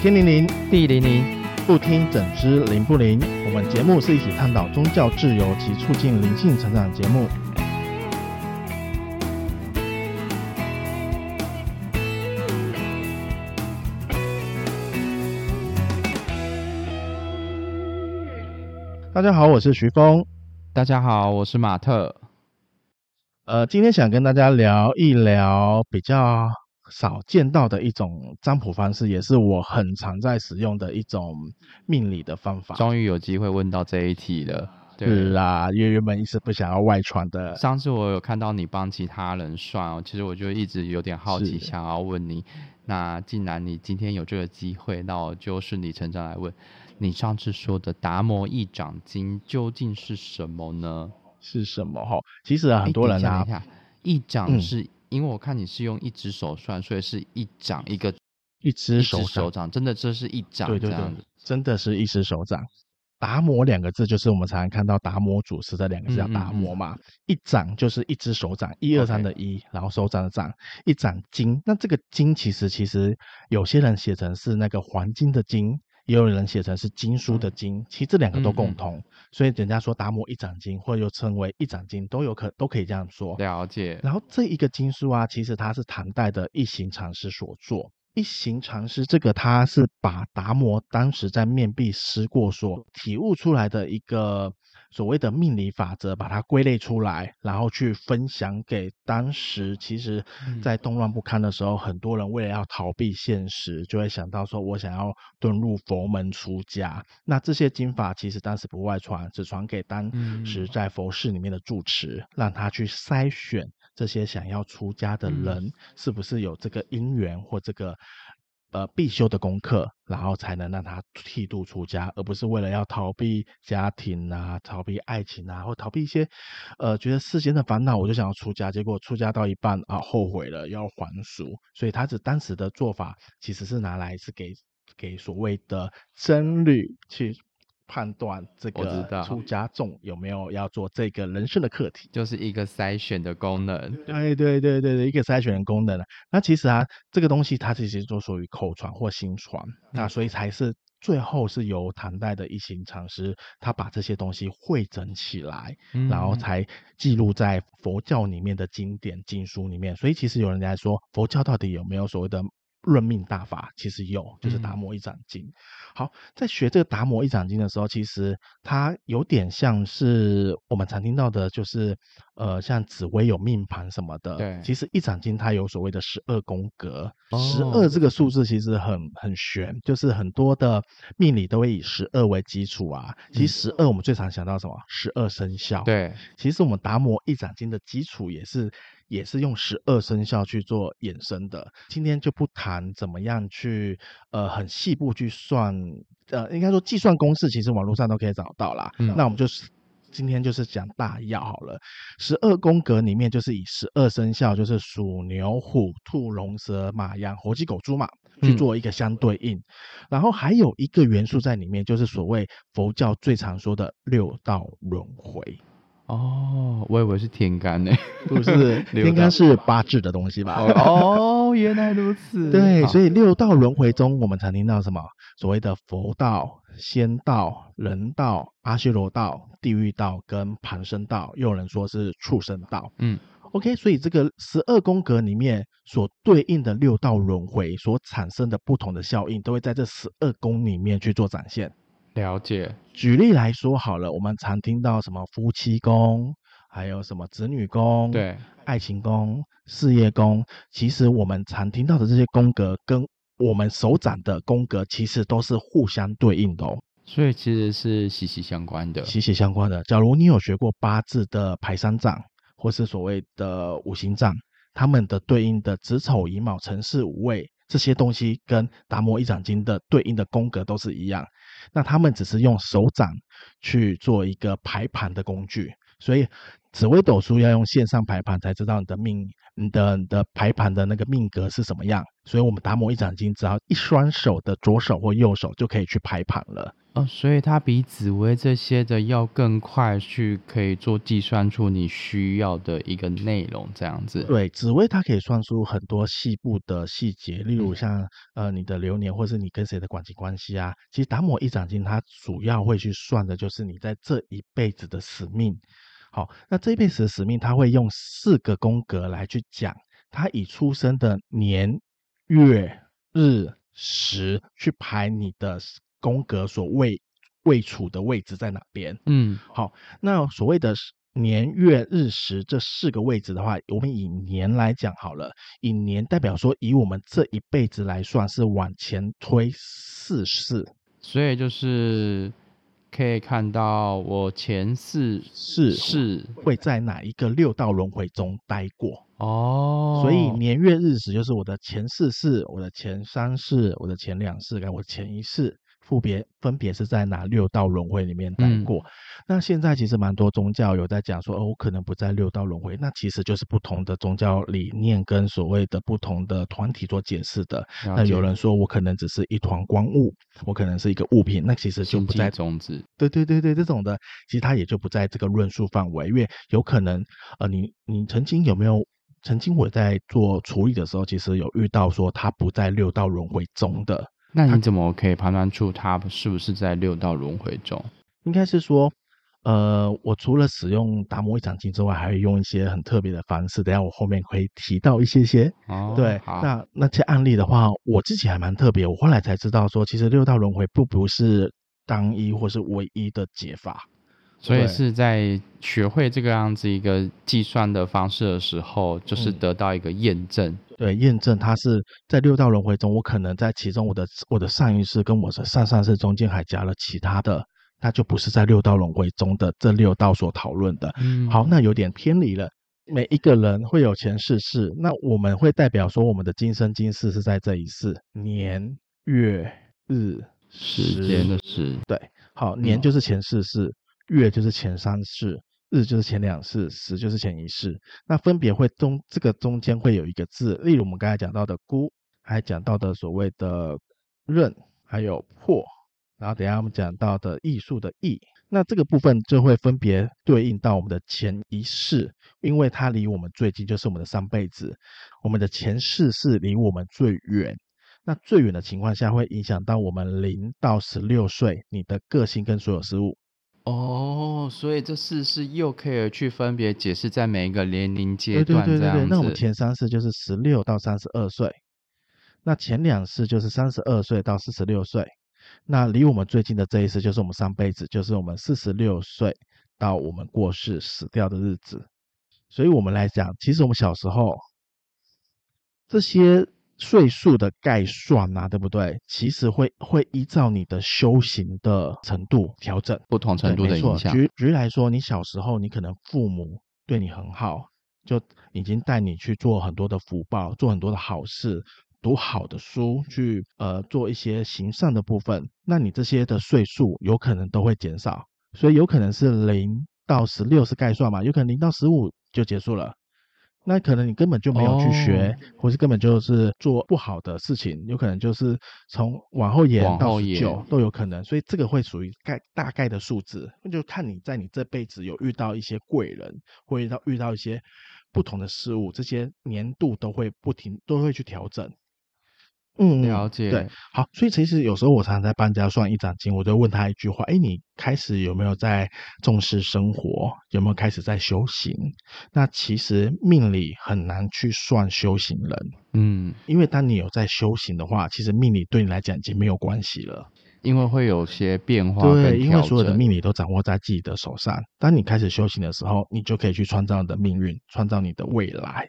天灵灵，地灵灵，不听整知灵不灵？我们节目是一起探讨宗教自由及促进灵性成长的节目。大家好，我是徐峰。大家好，我是马特。呃，今天想跟大家聊一聊比较少见到的一种占卜方式，也是我很常在使用的一种命理的方法。终于有机会问到这一题了。对是啦，因为原本一直不想要外传的。上次我有看到你帮其他人算哦，其实我就一直有点好奇，想要问你。那既然你今天有这个机会，那我就顺理成章来问你。上次说的达摩一掌经究竟是什么呢？是什么？哈，其实很多人啊，欸、一掌是。嗯因为我看你是用一只手算，所以是一掌一个一只手，手掌，真的这是一掌，对对对，真的是一只手掌。达摩两个字就是我们常常看到达摩祖师这两个字叫达摩嘛，嗯嗯嗯，一掌就是一只手掌，一二三的一.然后手掌的掌，一掌经。那这个经其实其实有些人写成是那个黄金的金。也有人写成是经书的经，其实这两个都共通，嗯嗯，所以人家说达摩一掌经，或者又称为一掌经，都有可都可以这样说。了解。然后这一个经书啊，其实它是唐代的一行禅师所作。一行禅师这个他是把达摩当时在面壁思过所体悟出来的一个。所谓的命理法则，把它归类出来，然后去分享给当时其实，在动乱不堪的时候，嗯、很多人为了要逃避现实，就会想到说，我想要遁入佛门出家。那这些经法其实当时不外传，只传给当时在佛寺里面的住持，嗯、让他去筛选这些想要出家的人，嗯、是不是有这个因缘或这个。呃，必修的功课，然后才能让他剃度出家，而不是为了要逃避家庭啊、逃避爱情啊，或逃避一些呃觉得世间的烦恼，我就想要出家，结果出家到一半啊，后悔了要还俗，所以他是当时的做法，其实是拿来是给给所谓的僧侣去。判断这个出家众有没有要做这个人生的课题，就是一个筛选的功能。对对对对对，一个筛选的功能。那其实啊，这个东西它其实就属于口传或心传，嗯、那所以才是最后是由唐代的一行禅师，他把这些东西汇整起来，嗯、然后才记录在佛教里面的经典经书里面。所以其实有人来说，佛教到底有没有所谓的？论命大法其实有，就是达摩一掌经。嗯、好，在学这个达摩一掌经的时候，其实它有点像是我们常听到的，就是呃，像紫薇有命盘什么的。对，其实一掌经它有所谓的十二宫格，十二、哦、这个数字其实很很玄，就是很多的命理都会以十二为基础啊。其实十二我们最常想到什么？十二生肖。对，其实我们达摩一掌经的基础也是。也是用十二生肖去做衍生的。今天就不谈怎么样去，呃，很细部去算，呃，应该说计算公式，其实网络上都可以找到啦。嗯、那我们就是今天就是讲大要好了。十二宫格里面就是以十二生肖，就是鼠、牛、虎、兔、龙、蛇、马、羊、猴、鸡、狗、猪、马去做一个相对应。嗯、然后还有一个元素在里面，就是所谓佛教最常说的六道轮回。哦，我以为是天干呢，不是 天干是八字的东西吧？哦，原来如此。对，所以六道轮回中，我们常听到什么？所谓的佛道、仙道、人道、阿修罗道、地狱道跟旁生道，又有人说是畜生道。嗯，OK，所以这个十二宫格里面所对应的六道轮回所产生的不同的效应，都会在这十二宫里面去做展现。了解。举例来说好了，我们常听到什么夫妻宫，还有什么子女宫，对，爱情宫、事业宫。其实我们常听到的这些宫格，跟我们手掌的宫格，其实都是互相对应的哦。所以其实是息息相关的，息息相关的。假如你有学过八字的排三掌，或是所谓的五行掌，他们的对应的子丑寅卯辰巳午未。这些东西跟达摩一掌经的对应的宫格都是一样，那他们只是用手掌去做一个排盘的工具，所以紫微斗数要用线上排盘才知道你的命、你的你的排盘的那个命格是什么样。所以我们达摩一掌经只要一双手的左手或右手就可以去排盘了。哦，所以它比紫薇这些的要更快去可以做计算出你需要的一个内容，这样子。对，紫薇它可以算出很多细部的细节，例如像、嗯、呃你的流年，或是你跟谁的感情关系啊。其实达摩一掌经它主要会去算的就是你在这一辈子的使命。好，那这一辈子的使命，它会用四个宫格来去讲，它以出生的年、月、日、时去排你的。宫格所位位处的位置在哪边？嗯，好，那所谓的年月日时这四个位置的话，我们以年来讲好了。以年代表说，以我们这一辈子来算，是往前推四世，所以就是可以看到我前四世是会在哪一个六道轮回中待过哦。所以年月日时就是我的前四世、我的前三世、我的前两世跟我前一世。分别分别是在哪六道轮回里面待过？嗯、那现在其实蛮多宗教有在讲说，哦，我可能不在六道轮回。那其实就是不同的宗教理念跟所谓的不同的团体做解释的。那有人说我可能只是一团光雾，我可能是一个物品，那其实就不在宗旨。对对对对，这种的其实它也就不在这个论述范围，因为有可能呃，你你曾经有没有曾经我在做处理的时候，其实有遇到说他不在六道轮回中的。那你怎么可以判断出他是不是在六道轮回中？应该是说，呃，我除了使用达摩一掌经之外，还会用一些很特别的方式。等下我后面可以提到一些些。哦，对，那那些案例的话，我自己还蛮特别。我后来才知道说，其实六道轮回不不是单一或是唯一的解法。所以是在学会这个样子一个计算的方式的时候，就是得到一个验证。嗯、对，验证它是在六道轮回中，我可能在其中我的我的上一世跟我的上上世中间还加了其他的，那就不是在六道轮回中的这六道所讨论的。嗯，好，那有点偏离了。每一个人会有前世世，那我们会代表说我们的今生今世是在这一世，年月日时间的时。对，好，年就是前世世。嗯月就是前三世，日就是前两世，时就是前一世。那分别会中这个中间会有一个字，例如我们刚才讲到的孤，还讲到的所谓的刃，还有破，然后等下我们讲到的艺术的艺，那这个部分就会分别对应到我们的前一世，因为它离我们最近，就是我们的上辈子。我们的前世是离我们最远，那最远的情况下会影响到我们零到十六岁你的个性跟所有事物。哦，所以这四世又可以去分别解释在每一个年龄阶段这样子。对对对对，那我们前三世就是十六到三十二岁，那前两世就是三十二岁到四十六岁，那离我们最近的这一世就是我们上辈子，就是我们四十六岁到我们过世死掉的日子。所以我们来讲，其实我们小时候这些。岁数的概算啊，对不对？其实会会依照你的修行的程度调整，不同程度的影响。举举例来说，你小时候你可能父母对你很好，就已经带你去做很多的福报，做很多的好事，读好的书，去呃做一些行善的部分。那你这些的岁数有可能都会减少，所以有可能是零到十六是概算嘛，有可能零到十五就结束了。那可能你根本就没有去学，哦、或是根本就是做不好的事情，有可能就是从往后延到十九都有可能，所以这个会属于概大概的数字，那就看你在你这辈子有遇到一些贵人，或遇到遇到一些不同的事物，这些年度都会不停都会去调整。嗯，了解。对，好，所以其实有时候我常常在帮人家算一掌经，我就问他一句话：哎，你开始有没有在重视生活？有没有开始在修行？那其实命理很难去算修行人，嗯，因为当你有在修行的话，其实命理对你来讲已经没有关系了，因为会有些变化。对，因为所有的命理都掌握在自己的手上。当你开始修行的时候，你就可以去创造你的命运，创造你的未来。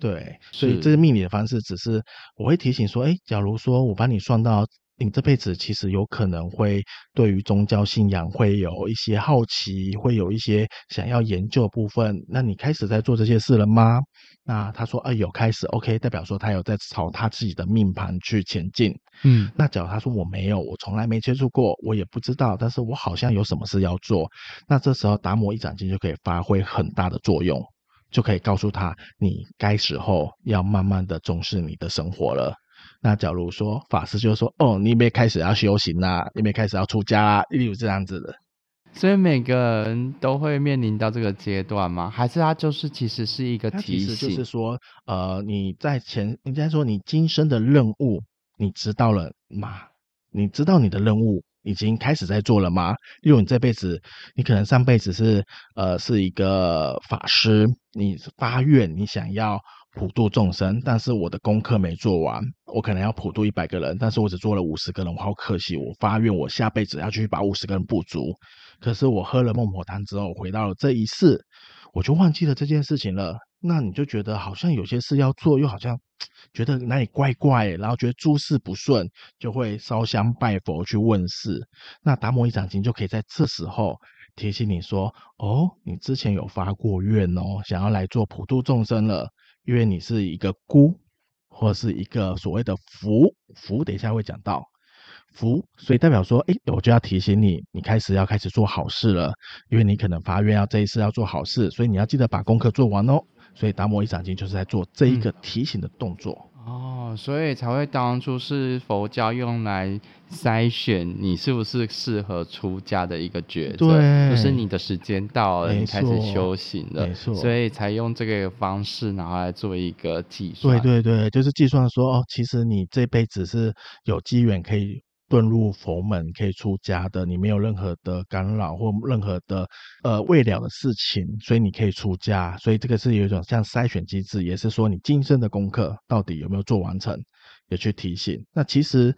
对，所以这个命理的方式只是我会提醒说，哎，假如说我帮你算到你这辈子其实有可能会对于宗教信仰会有一些好奇，会有一些想要研究的部分，那你开始在做这些事了吗？那他说，哎，有开始，OK，代表说他有在朝他自己的命盘去前进。嗯，那假如他说我没有，我从来没接触过，我也不知道，但是我好像有什么事要做，那这时候达摩一掌经就可以发挥很大的作用。就可以告诉他，你该时候要慢慢的重视你的生活了。那假如说法师就说：“哦，你没开始要修行啦，你没开始要出家啦，例如这样子的。”所以每个人都会面临到这个阶段吗？还是他就是其实是一个提醒？其实就是说，呃，你在前应该说你今生的任务，你知道了吗？你知道你的任务已经开始在做了吗？例如你这辈子，你可能上辈子是呃是一个法师，你发愿你想要普度众生，但是我的功课没做完，我可能要普度一百个人，但是我只做了五十个人，我好可惜，我发愿我下辈子要继续把五十个人补足。可是我喝了孟婆汤之后，回到了这一世，我就忘记了这件事情了。那你就觉得好像有些事要做，又好像觉得哪里怪怪，然后觉得诸事不顺，就会烧香拜佛去问事。那达摩一掌经就可以在这时候提醒你说：哦，你之前有发过愿哦，想要来做普度众生了，因为你是一个孤，或是一个所谓的福福，等一下会讲到。福，所以代表说，哎，我就要提醒你，你开始要开始做好事了，因为你可能发愿要这一次要做好事，所以你要记得把功课做完哦。所以达摩一掌经就是在做这一个提醒的动作。嗯、哦，所以才会当初是佛教用来筛选你是不是适合出家的一个角色，对，就是你的时间到了，你开始修行了，没错，所以才用这个方式然后来做一个计算。对对对，就是计算说，哦，其实你这辈子是有机缘可以。遁入佛门可以出家的，你没有任何的干扰或任何的呃未了的事情，所以你可以出家。所以这个是有一种像筛选机制，也是说你今生的功课到底有没有做完成，也去提醒。那其实。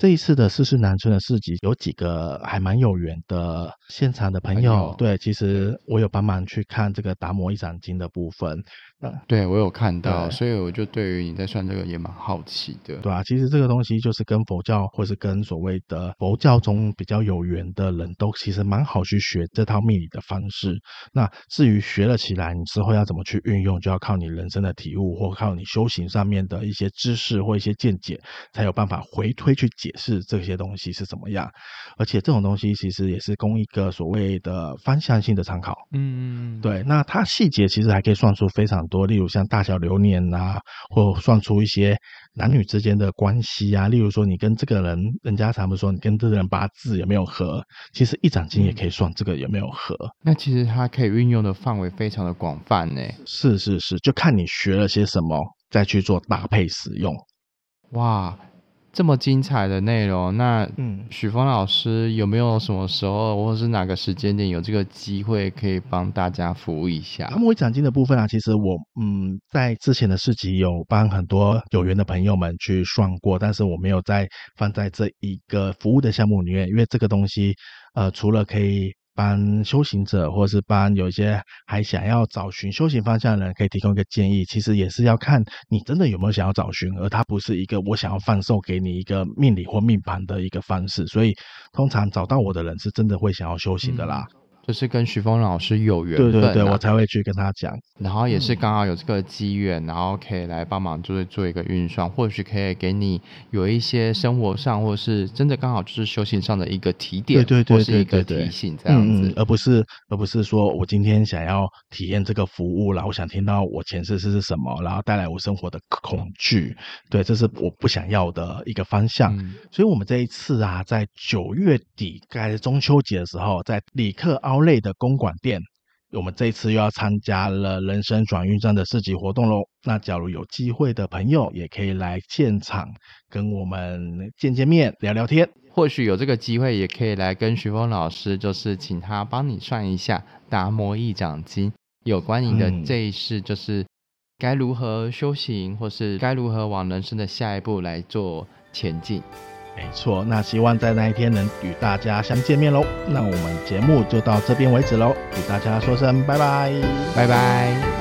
这一次的世事难称的市集，有几个还蛮有缘的现场的朋友。哎、对，其实我有帮忙去看这个达摩一掌经的部分。那对我有看到，所以我就对于你在算这个也蛮好奇的。对啊，其实这个东西就是跟佛教，或是跟所谓的佛教中比较有缘的人都其实蛮好去学这套命理的方式。那至于学了起来，你之后要怎么去运用，就要靠你人生的体悟，或靠你修行上面的一些知识或一些见解，才有办法回推去解。是这些东西是怎么样，而且这种东西其实也是供一个所谓的方向性的参考。嗯嗯，对。那它细节其实还可以算出非常多，例如像大小流年啊，或算出一些男女之间的关系啊。例如说，你跟这个人，人家常不说你跟这个人八字有没有合，其实一掌经也可以算这个有没有合。嗯，那其实它可以运用的范围非常的广泛呢。是是是，就看你学了些什么，再去做搭配使用。哇。这么精彩的内容，那嗯，许峰老师有没有什么时候或者是哪个时间点有这个机会可以帮大家服务一下？达摩一掌经的部分啊，其实我嗯在之前的市集有帮很多有缘的朋友们去算过，但是我没有在放在这一个服务的项目里面，因为这个东西呃除了可以。帮修行者，或是帮有一些还想要找寻修行方向的人，可以提供一个建议。其实也是要看你真的有没有想要找寻，而它不是一个我想要放送给你一个命理或命盘的一个方式。所以，通常找到我的人是真的会想要修行的啦。就是跟徐峰老师有缘分，啊，对对对，我才会去跟他讲。然后也是刚好有这个机缘，嗯，然后可以来帮忙，就是做一个运算，或许可以给你有一些生活上，或是真的刚好就是修行上的一个提点，对对对，或是一个提醒这样子，嗯，而不是而不是说我今天想要体验这个服务，然后我想听到我前世是是什么，然后带来我生活的恐惧，对，这是我不想要的一个方向。嗯，所以我们这一次啊，在九月底，该中秋节的时候，在里克奥莱的公馆店，我们这一次又要参加了人生转运站的市集活动喽。那假如有机会的朋友，也可以来现场跟我们见见面、聊聊天。或许有这个机会，也可以来跟徐峰老师，就是请他帮你算一下达摩一掌经有关你的这一世，就是该如何修行，或是该如何往人生的下一步来做前进。没错，那希望在那一天能与大家相见面喽。那我们节目就到这边为止喽，与大家说声拜拜，拜拜。